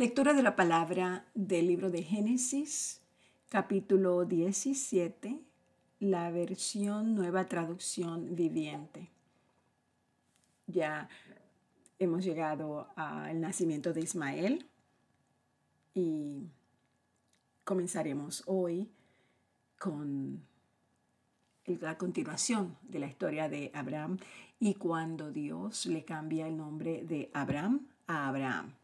Lectura de la palabra del libro de Génesis, capítulo 17, la versión nueva traducción viviente. Ya hemos llegado al nacimiento de Ismael y comenzaremos hoy con la continuación de la historia de Abraham y cuando Dios le cambia el nombre de Abraham a Abraham.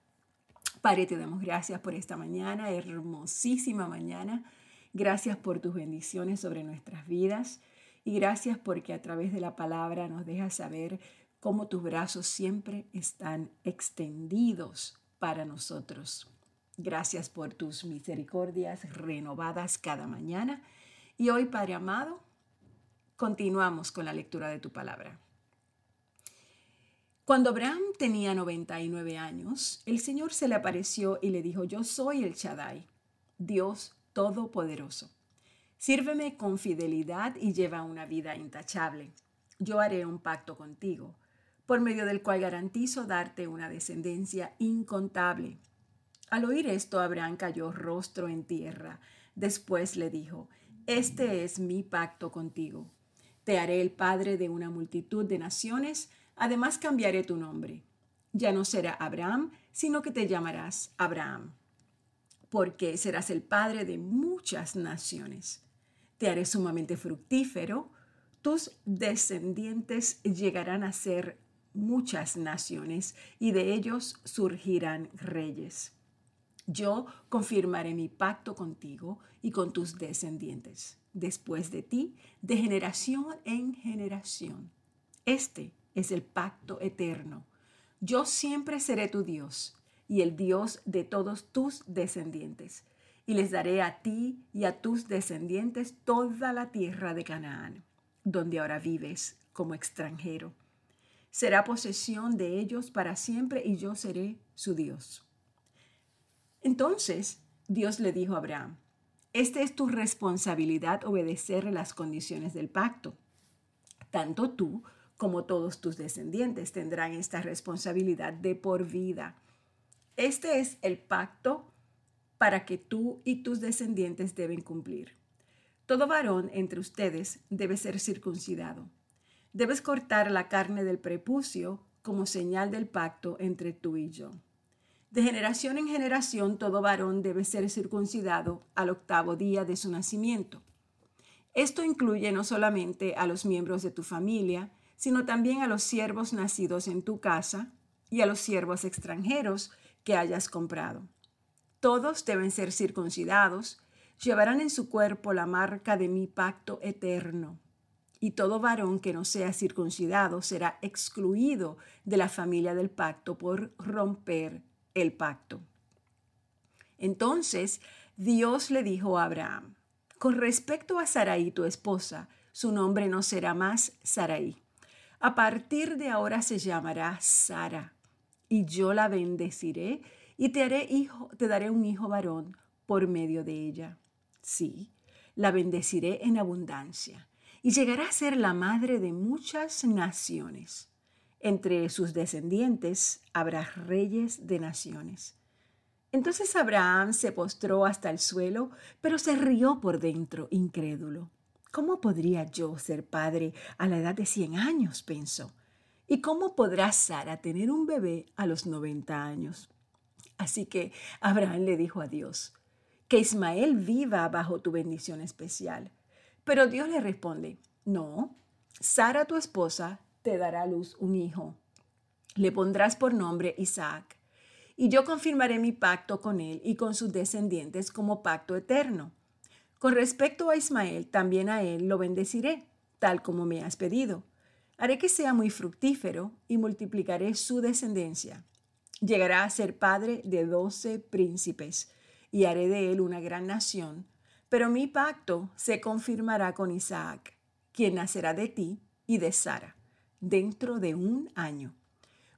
Padre, te damos gracias por esta mañana, hermosísima mañana. Gracias por tus bendiciones sobre nuestras vidas y gracias porque a través de la palabra nos dejas saber cómo tus brazos siempre están extendidos para nosotros. Gracias por tus misericordias renovadas cada mañana. Y hoy, Padre amado, continuamos con la lectura de tu palabra. Cuando Abraham tenía 99 años, el Señor se le apareció y le dijo, yo soy el Shaddai, Dios Todopoderoso. Sírveme con fidelidad y lleva una vida intachable. Yo haré un pacto contigo, por medio del cual garantizo darte una descendencia incontable. Al oír esto, Abraham cayó rostro en tierra. Después le dijo, Este es mi pacto contigo. Te haré el padre de una multitud de naciones, Además cambiaré tu nombre. Ya no será Abraham, sino que te llamarás Abraham, porque serás el padre de muchas naciones. Te haré sumamente fructífero, tus descendientes llegarán a ser muchas naciones y de ellos surgirán reyes. Yo confirmaré mi pacto contigo y con tus descendientes, después de ti, de generación en generación. Este es el pacto eterno. Yo siempre seré tu Dios y el Dios de todos tus descendientes, y les daré a ti y a tus descendientes toda la tierra de Canaán, donde ahora vives como extranjero. Será posesión de ellos para siempre y yo seré su Dios. Entonces Dios le dijo a Abraham, esta es tu responsabilidad obedecer las condiciones del pacto. Tanto tú como todos tus descendientes tendrán esta responsabilidad de por vida. Este es el pacto para que tú y tus descendientes deben cumplir. Todo varón entre ustedes debe ser circuncidado. Debes cortar la carne del prepucio como señal del pacto entre tú y yo. De generación en generación todo varón debe ser circuncidado al octavo día de su nacimiento. Esto incluye no solamente a los miembros de tu familia, sino también a los siervos nacidos en tu casa y a los siervos extranjeros que hayas comprado. Todos deben ser circuncidados, llevarán en su cuerpo la marca de mi pacto eterno. Y todo varón que no sea circuncidado será excluido de la familia del pacto por romper el pacto. Entonces Dios le dijo a Abraham, con respecto a Sarai tu esposa, su nombre no será más Sarai, a partir de ahora se llamará Sara, y yo la bendeciré y te haré hijo, te daré un hijo varón por medio de ella. Sí, la bendeciré en abundancia y llegará a ser la madre de muchas naciones. Entre sus descendientes habrá reyes de naciones. Entonces Abraham se postró hasta el suelo, pero se rió por dentro, incrédulo. ¿Cómo podría yo ser padre a la edad de 100 años? pensó. ¿Y cómo podrá Sara tener un bebé a los 90 años? Así que Abraham le dijo a Dios, que Ismael viva bajo tu bendición especial. Pero Dios le responde, no, Sara tu esposa te dará a luz un hijo. Le pondrás por nombre Isaac. Y yo confirmaré mi pacto con él y con sus descendientes como pacto eterno con respecto a Ismael, también a él lo bendeciré, tal como me has pedido. Haré que sea muy fructífero y multiplicaré su descendencia. Llegará a ser padre de doce príncipes y haré de él una gran nación. Pero mi pacto se confirmará con Isaac, quien nacerá de ti y de Sara, dentro de un año.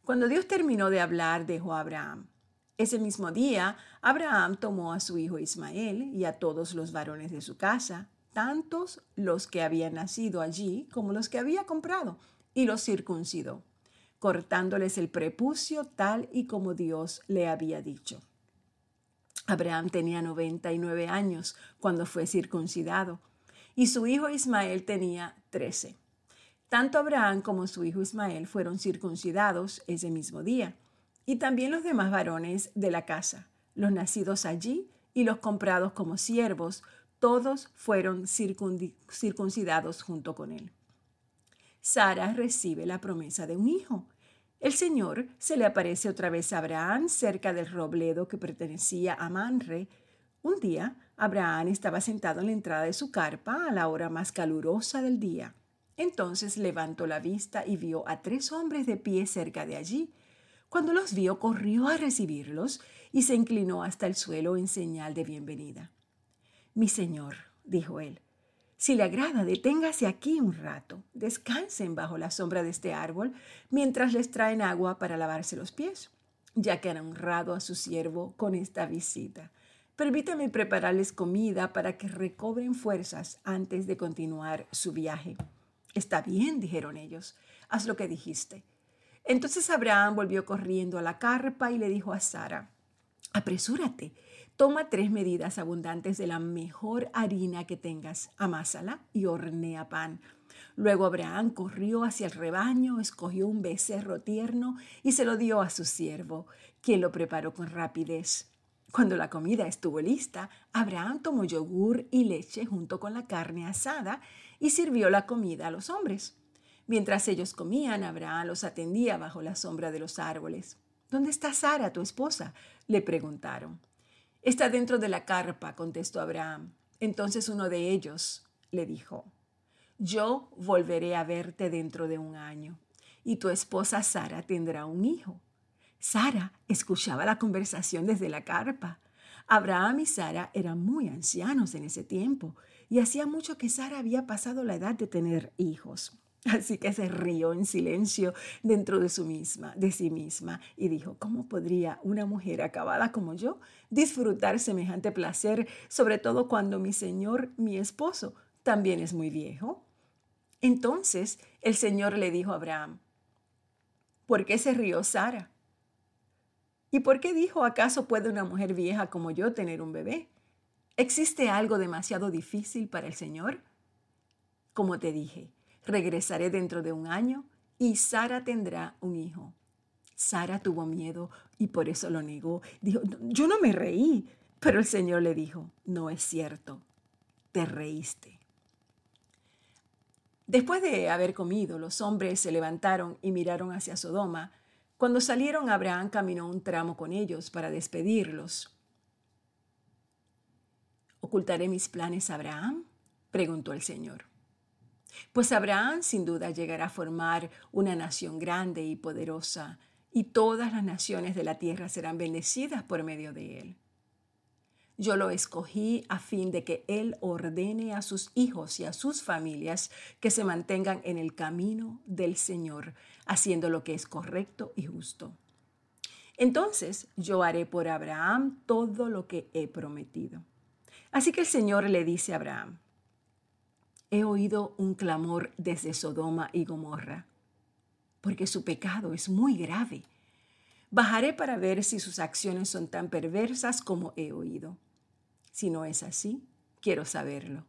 Cuando Dios terminó de hablar, dejó a Abraham. Ese mismo día, Abraham tomó a su hijo Ismael y a todos los varones de su casa, tantos los que habían nacido allí como los que había comprado, y los circuncidó, cortándoles el prepucio tal y como Dios le había dicho. Abraham tenía 99 años cuando fue circuncidado y su hijo Ismael tenía 13. Tanto Abraham como su hijo Ismael fueron circuncidados ese mismo día, y también los demás varones de la casa, los nacidos allí y los comprados como siervos, todos fueron circuncidados junto con él. Sara recibe la promesa de un hijo. El Señor se le aparece otra vez a Abraham cerca del robledo que pertenecía a Manre. Un día, Abraham estaba sentado en la entrada de su carpa a la hora más calurosa del día. Entonces levantó la vista y vio a tres hombres de pie cerca de allí. Cuando los vio, corrió a recibirlos y se inclinó hasta el suelo en señal de bienvenida. Mi señor, dijo él, si le agrada, deténgase aquí un rato, descansen bajo la sombra de este árbol mientras les traen agua para lavarse los pies, ya que han honrado a su siervo con esta visita. Permítame prepararles comida para que recobren fuerzas antes de continuar su viaje. Está bien, dijeron ellos, haz lo que dijiste. Entonces Abraham volvió corriendo a la carpa y le dijo a Sara, apresúrate, toma tres medidas abundantes de la mejor harina que tengas, amásala y hornea pan. Luego Abraham corrió hacia el rebaño, escogió un becerro tierno y se lo dio a su siervo, quien lo preparó con rapidez. Cuando la comida estuvo lista, Abraham tomó yogur y leche junto con la carne asada y sirvió la comida a los hombres. Mientras ellos comían, Abraham los atendía bajo la sombra de los árboles. ¿Dónde está Sara, tu esposa? le preguntaron. Está dentro de la carpa, contestó Abraham. Entonces uno de ellos le dijo, Yo volveré a verte dentro de un año, y tu esposa Sara tendrá un hijo. Sara escuchaba la conversación desde la carpa. Abraham y Sara eran muy ancianos en ese tiempo y hacía mucho que Sara había pasado la edad de tener hijos. Así que se rió en silencio dentro de, su misma, de sí misma y dijo, ¿cómo podría una mujer acabada como yo disfrutar semejante placer, sobre todo cuando mi señor, mi esposo, también es muy viejo? Entonces el Señor le dijo a Abraham, ¿por qué se rió Sara? ¿Y por qué dijo, acaso puede una mujer vieja como yo tener un bebé? ¿Existe algo demasiado difícil para el Señor? Como te dije, regresaré dentro de un año y Sara tendrá un hijo. Sara tuvo miedo y por eso lo negó. Dijo, yo no me reí, pero el Señor le dijo, no es cierto, te reíste. Después de haber comido, los hombres se levantaron y miraron hacia Sodoma. Cuando salieron, Abraham caminó un tramo con ellos para despedirlos. ¿Ocultaré mis planes Abraham? preguntó el Señor. Pues Abraham sin duda llegará a formar una nación grande y poderosa, y todas las naciones de la tierra serán bendecidas por medio de él. Yo lo escogí a fin de que él ordene a sus hijos y a sus familias que se mantengan en el camino del Señor, haciendo lo que es correcto y justo. Entonces yo haré por Abraham todo lo que he prometido. Así que el Señor le dice a Abraham, he oído un clamor desde Sodoma y Gomorra, porque su pecado es muy grave. Bajaré para ver si sus acciones son tan perversas como he oído. Si no es así, quiero saberlo.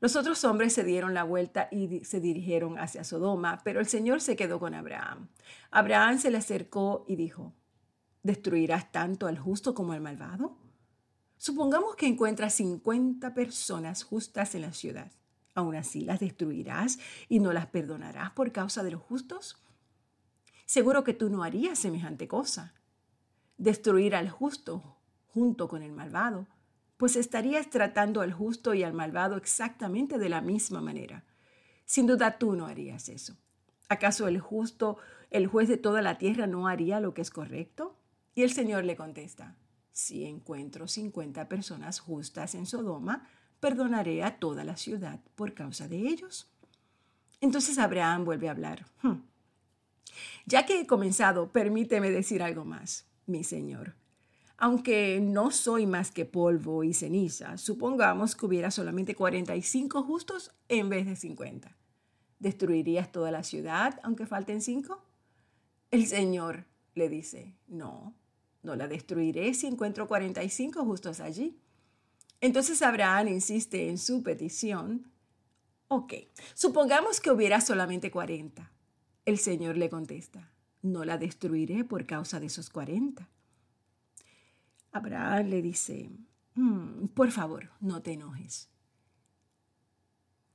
Los otros hombres se dieron la vuelta y se dirigieron hacia Sodoma, pero el Señor se quedó con Abraham. Abraham se le acercó y dijo, ¿destruirás tanto al justo como al malvado? Supongamos que encuentras 50 personas justas en la ciudad. ¿Aún así las destruirás y no las perdonarás por causa de los justos? Seguro que tú no harías semejante cosa. Destruir al justo junto con el malvado, pues estarías tratando al justo y al malvado exactamente de la misma manera. Sin duda tú no harías eso. ¿Acaso el justo, el juez de toda la tierra, no haría lo que es correcto? Y el Señor le contesta, si encuentro 50 personas justas en Sodoma, perdonaré a toda la ciudad por causa de ellos. Entonces Abraham vuelve a hablar. Hmm. Ya que he comenzado, permíteme decir algo más, mi Señor. Aunque no soy más que polvo y ceniza, supongamos que hubiera solamente 45 justos en vez de 50. ¿Destruirías toda la ciudad aunque falten cinco? El Señor le dice, no, no la destruiré si encuentro 45 justos allí. Entonces Abraham insiste en su petición. Ok, supongamos que hubiera solamente 40. El Señor le contesta, no la destruiré por causa de esos 40. Abraham le dice, mm, por favor, no te enojes.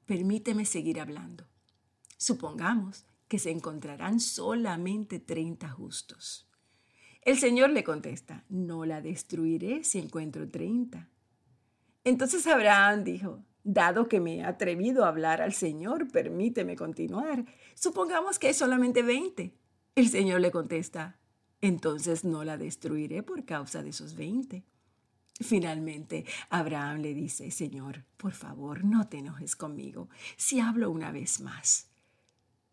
Permíteme seguir hablando. Supongamos que se encontrarán solamente 30 justos. El Señor le contesta, no la destruiré si encuentro 30. Entonces Abraham dijo, dado que me he atrevido a hablar al Señor, permíteme continuar. Supongamos que hay solamente 20. El Señor le contesta, entonces no la destruiré por causa de esos 20. Finalmente, Abraham le dice, Señor, por favor, no te enojes conmigo si hablo una vez más.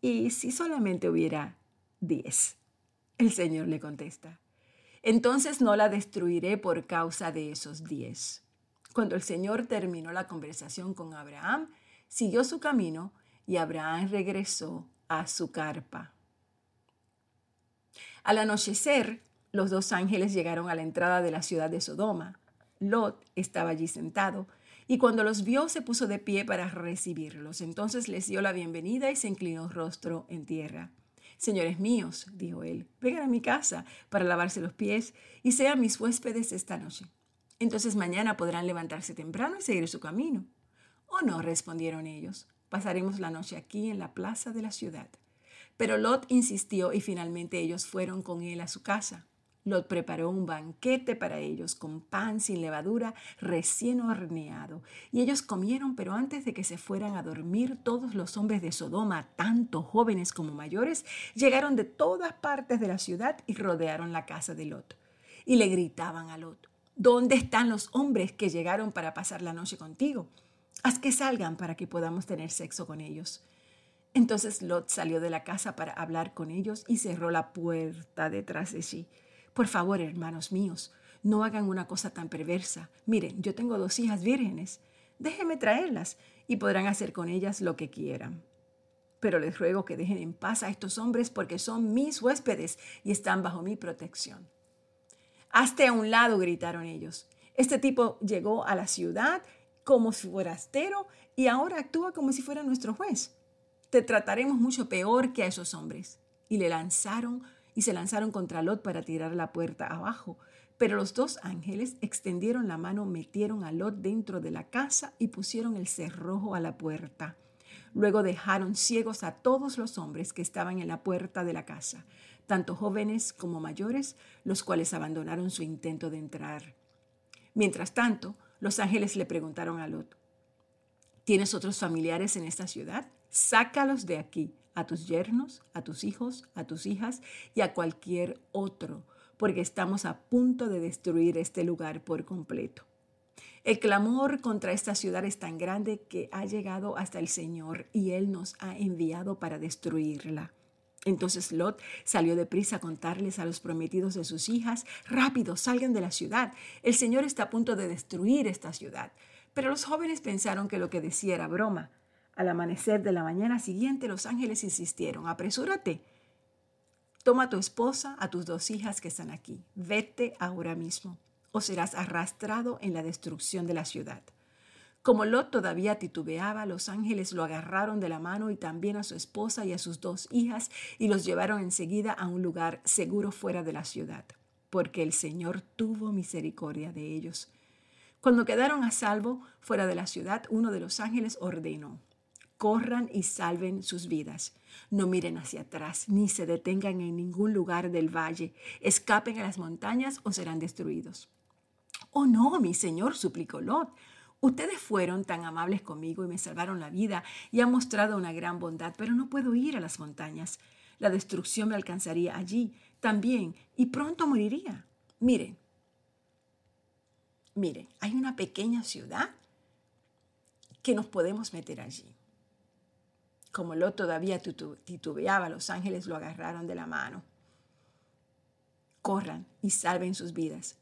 ¿Y si solamente hubiera 10? El Señor le contesta, entonces no la destruiré por causa de esos 10. Cuando el Señor terminó la conversación con Abraham, siguió su camino y Abraham regresó a su carpa. Al anochecer, los dos ángeles llegaron a la entrada de la ciudad de Sodoma. Lot estaba allí sentado y cuando los vio se puso de pie para recibirlos. Entonces les dio la bienvenida y se inclinó rostro en tierra. Señores míos, dijo él, vengan a mi casa para lavarse los pies y sean mis huéspedes esta noche. Entonces mañana podrán levantarse temprano y seguir su camino. Oh no, respondieron ellos, pasaremos la noche aquí en la plaza de la ciudad. Pero Lot insistió y finalmente ellos fueron con él a su casa. Lot preparó un banquete para ellos con pan sin levadura recién horneado. Y ellos comieron, pero antes de que se fueran a dormir, todos los hombres de Sodoma, tanto jóvenes como mayores, llegaron de todas partes de la ciudad y rodearon la casa de Lot. Y le gritaban a Lot, ¿Dónde están los hombres que llegaron para pasar la noche contigo? Haz que salgan para que podamos tener sexo con ellos. Entonces Lot salió de la casa para hablar con ellos y cerró la puerta detrás de sí. Por favor, hermanos míos, no hagan una cosa tan perversa. Miren, yo tengo dos hijas vírgenes. Déjenme traerlas y podrán hacer con ellas lo que quieran. Pero les ruego que dejen en paz a estos hombres porque son mis huéspedes y están bajo mi protección. Hazte a un lado, gritaron ellos. Este tipo llegó a la ciudad como si forastero y ahora actúa como si fuera nuestro juez. Te trataremos mucho peor que a esos hombres. Y le lanzaron y se lanzaron contra Lot para tirar la puerta abajo. Pero los dos ángeles extendieron la mano, metieron a Lot dentro de la casa y pusieron el cerrojo a la puerta. Luego dejaron ciegos a todos los hombres que estaban en la puerta de la casa tanto jóvenes como mayores, los cuales abandonaron su intento de entrar. Mientras tanto, los ángeles le preguntaron a Lot, ¿tienes otros familiares en esta ciudad? Sácalos de aquí, a tus yernos, a tus hijos, a tus hijas y a cualquier otro, porque estamos a punto de destruir este lugar por completo. El clamor contra esta ciudad es tan grande que ha llegado hasta el Señor y Él nos ha enviado para destruirla. Entonces Lot salió deprisa a contarles a los prometidos de sus hijas, rápido, salgan de la ciudad. El Señor está a punto de destruir esta ciudad. Pero los jóvenes pensaron que lo que decía era broma. Al amanecer de la mañana siguiente, los ángeles insistieron, apresúrate. Toma a tu esposa, a tus dos hijas que están aquí. Vete ahora mismo, o serás arrastrado en la destrucción de la ciudad. Como Lot todavía titubeaba, los ángeles lo agarraron de la mano y también a su esposa y a sus dos hijas y los llevaron enseguida a un lugar seguro fuera de la ciudad, porque el Señor tuvo misericordia de ellos. Cuando quedaron a salvo fuera de la ciudad, uno de los ángeles ordenó, corran y salven sus vidas. No miren hacia atrás, ni se detengan en ningún lugar del valle. Escapen a las montañas o serán destruidos. Oh no, mi señor, suplicó Lot. Ustedes fueron tan amables conmigo y me salvaron la vida y han mostrado una gran bondad, pero no puedo ir a las montañas. La destrucción me alcanzaría allí también y pronto moriría. Miren, miren, hay una pequeña ciudad que nos podemos meter allí. Como Lot todavía titubeaba, los ángeles lo agarraron de la mano. Corran y salven sus vidas.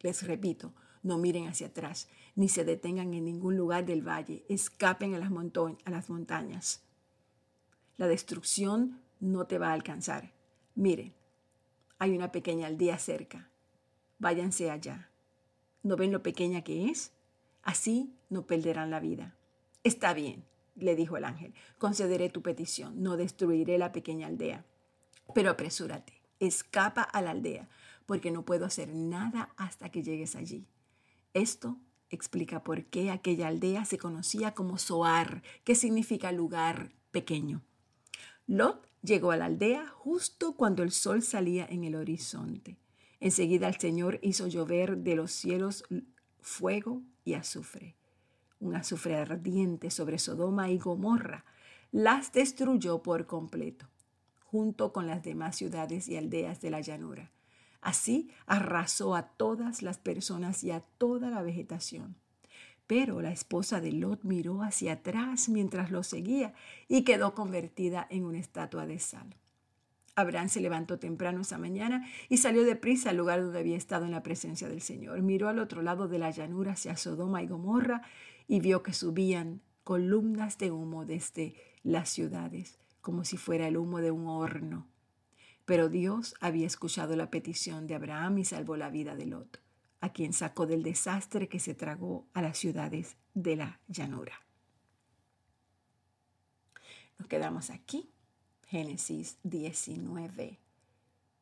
Les repito, no miren hacia atrás, ni se detengan en ningún lugar del valle. Escapen a las, montañas. La destrucción no te va a alcanzar. Miren, Hay una pequeña aldea cerca. Váyanse allá. ¿No ven lo pequeña que es? Así no perderán la vida. Está bien, le dijo el ángel, concederé tu petición, no destruiré la pequeña aldea. Pero apresúrate, escapa a la aldea, porque no puedo hacer nada hasta que llegues allí. Esto explica por qué aquella aldea se conocía como Soar, que significa lugar pequeño. Lot llegó a la aldea justo cuando el sol salía en el horizonte. Enseguida el Señor hizo llover de los cielos fuego y azufre. Un azufre ardiente sobre Sodoma y Gomorra las destruyó por completo, junto con las demás ciudades y aldeas de la llanura. Así arrasó a todas las personas y a toda la vegetación. Pero la esposa de Lot miró hacia atrás mientras lo seguía y quedó convertida en una estatua de sal. Abraham se levantó temprano esa mañana y salió deprisa al lugar donde había estado en la presencia del Señor. Miró al otro lado de la llanura hacia Sodoma y Gomorra y vio que subían columnas de humo desde las ciudades, como si fuera el humo de un horno. Pero Dios había escuchado la petición de Abraham y salvó la vida de Lot a quien sacó del desastre que se tragó a las ciudades de la llanura. Nos quedamos aquí, Génesis 19,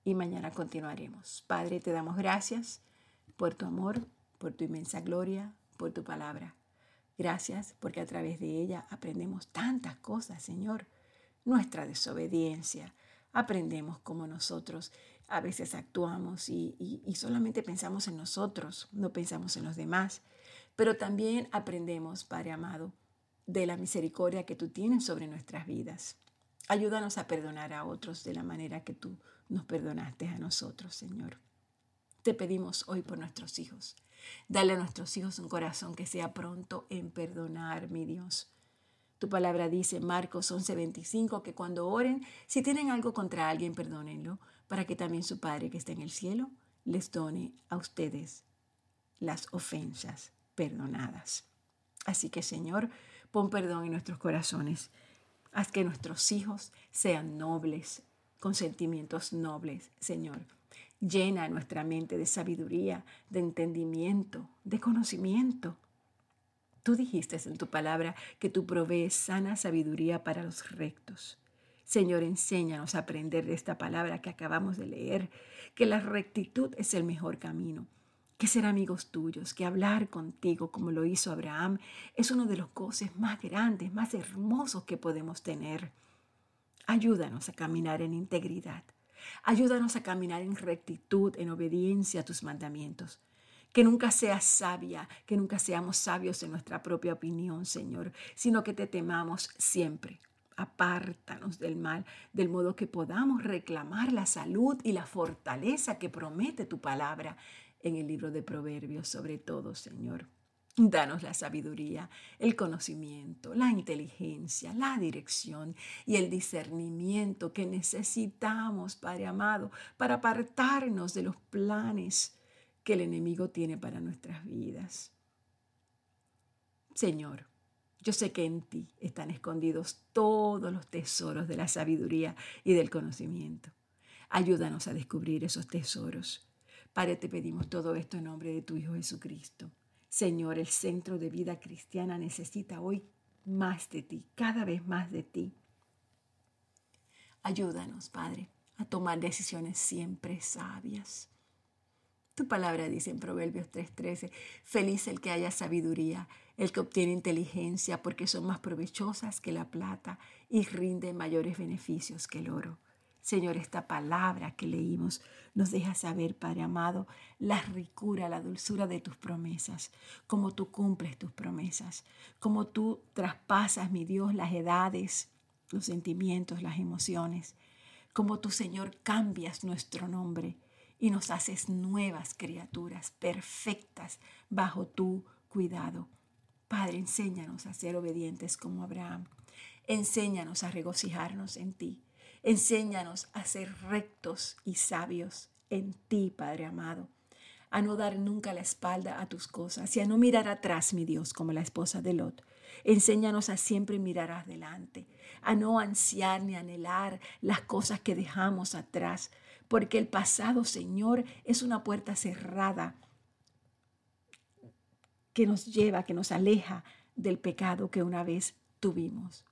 y mañana continuaremos. Padre, te damos gracias por tu amor, por tu inmensa gloria, por tu palabra. Gracias porque a través de ella aprendemos tantas cosas, Señor. Nuestra desobediencia, aprendemos como nosotros a veces actuamos y, solamente pensamos en nosotros, no pensamos en los demás. Pero también aprendemos, Padre amado, de la misericordia que tú tienes sobre nuestras vidas. Ayúdanos a perdonar a otros de la manera que tú nos perdonaste a nosotros, Señor. Te pedimos hoy por nuestros hijos. Dale a nuestros hijos un corazón que sea pronto en perdonar, mi Dios. Tu palabra dice, Marcos 11:25, que cuando oren, si tienen algo contra alguien, perdónenlo, para que también su Padre que está en el cielo les done a ustedes las ofensas perdonadas. Así que Señor, pon perdón en nuestros corazones. Haz que nuestros hijos sean nobles, con sentimientos nobles, Señor. Llena nuestra mente de sabiduría, de entendimiento, de conocimiento. Tú dijiste en tu palabra que tú provees sana sabiduría para los rectos. Señor, enséñanos a aprender de esta palabra que acabamos de leer, que la rectitud es el mejor camino, que ser amigos tuyos, que hablar contigo como lo hizo Abraham, es uno de los goces más grandes, más hermosos que podemos tener. Ayúdanos a caminar en integridad. Ayúdanos a caminar en rectitud, en obediencia a tus mandamientos. Que nunca seas sabia, que nunca seamos sabios en nuestra propia opinión, Señor, sino que te temamos siempre apártanos del mal, del modo que podamos reclamar la salud y la fortaleza que promete tu palabra en el libro de Proverbios, sobre todo, Señor. Danos la sabiduría, el conocimiento, la inteligencia, la dirección y el discernimiento que necesitamos, Padre amado, para apartarnos de los planes que el enemigo tiene para nuestras vidas. Señor, yo sé que en ti están escondidos todos los tesoros de la sabiduría y del conocimiento. Ayúdanos a descubrir esos tesoros. Padre, te pedimos todo esto en nombre de tu Hijo Jesucristo. Señor, el centro de vida cristiana necesita hoy más de ti, cada vez más de ti. Ayúdanos, Padre, a tomar decisiones siempre sabias. Tu palabra dice en Proverbios 3:13, feliz el que haya sabiduría el que obtiene inteligencia porque son más provechosas que la plata y rinden mayores beneficios que el oro. Señor, esta palabra que leímos nos deja saber, Padre amado, la ricura, la dulzura de tus promesas, cómo tú cumples tus promesas, cómo tú traspasas, mi Dios, las edades, los sentimientos, las emociones, cómo tú, Señor, cambias nuestro nombre y nos haces nuevas criaturas perfectas bajo tu cuidado. Padre, enséñanos a ser obedientes como Abraham. Enséñanos a regocijarnos en ti. Enséñanos a ser rectos y sabios en ti, Padre amado. A no dar nunca la espalda a tus cosas y a no mirar atrás, mi Dios, como la esposa de Lot. Enséñanos a siempre mirar adelante, a no ansiar ni anhelar las cosas que dejamos atrás, porque el pasado, Señor, es una puerta cerrada que nos lleva, que nos aleja del pecado que una vez tuvimos,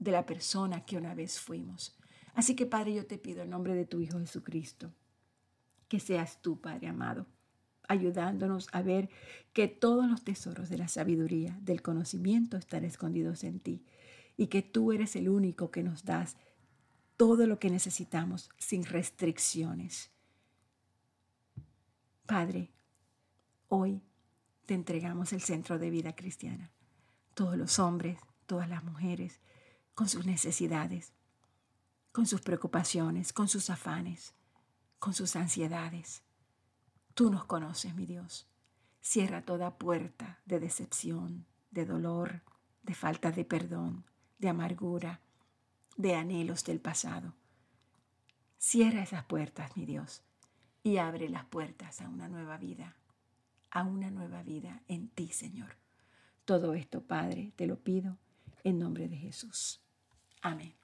de la persona que una vez fuimos. Así que, Padre, yo te pido en nombre de tu Hijo Jesucristo, que seas tú, Padre amado, ayudándonos a ver que todos los tesoros de la sabiduría, del conocimiento están escondidos en ti y que tú eres el único que nos das todo lo que necesitamos sin restricciones. Padre, hoy te entregamos el centro de vida cristiana. Todos los hombres, todas las mujeres, con sus necesidades, con sus preocupaciones, con sus afanes, con sus ansiedades. Tú nos conoces, mi Dios. Cierra toda puerta de decepción, de dolor, de falta de perdón, de amargura, de anhelos del pasado. Cierra esas puertas, mi Dios, y abre las puertas a una nueva vida a una nueva vida en ti, Señor. Todo esto, Padre, te lo pido en nombre de Jesús. Amén.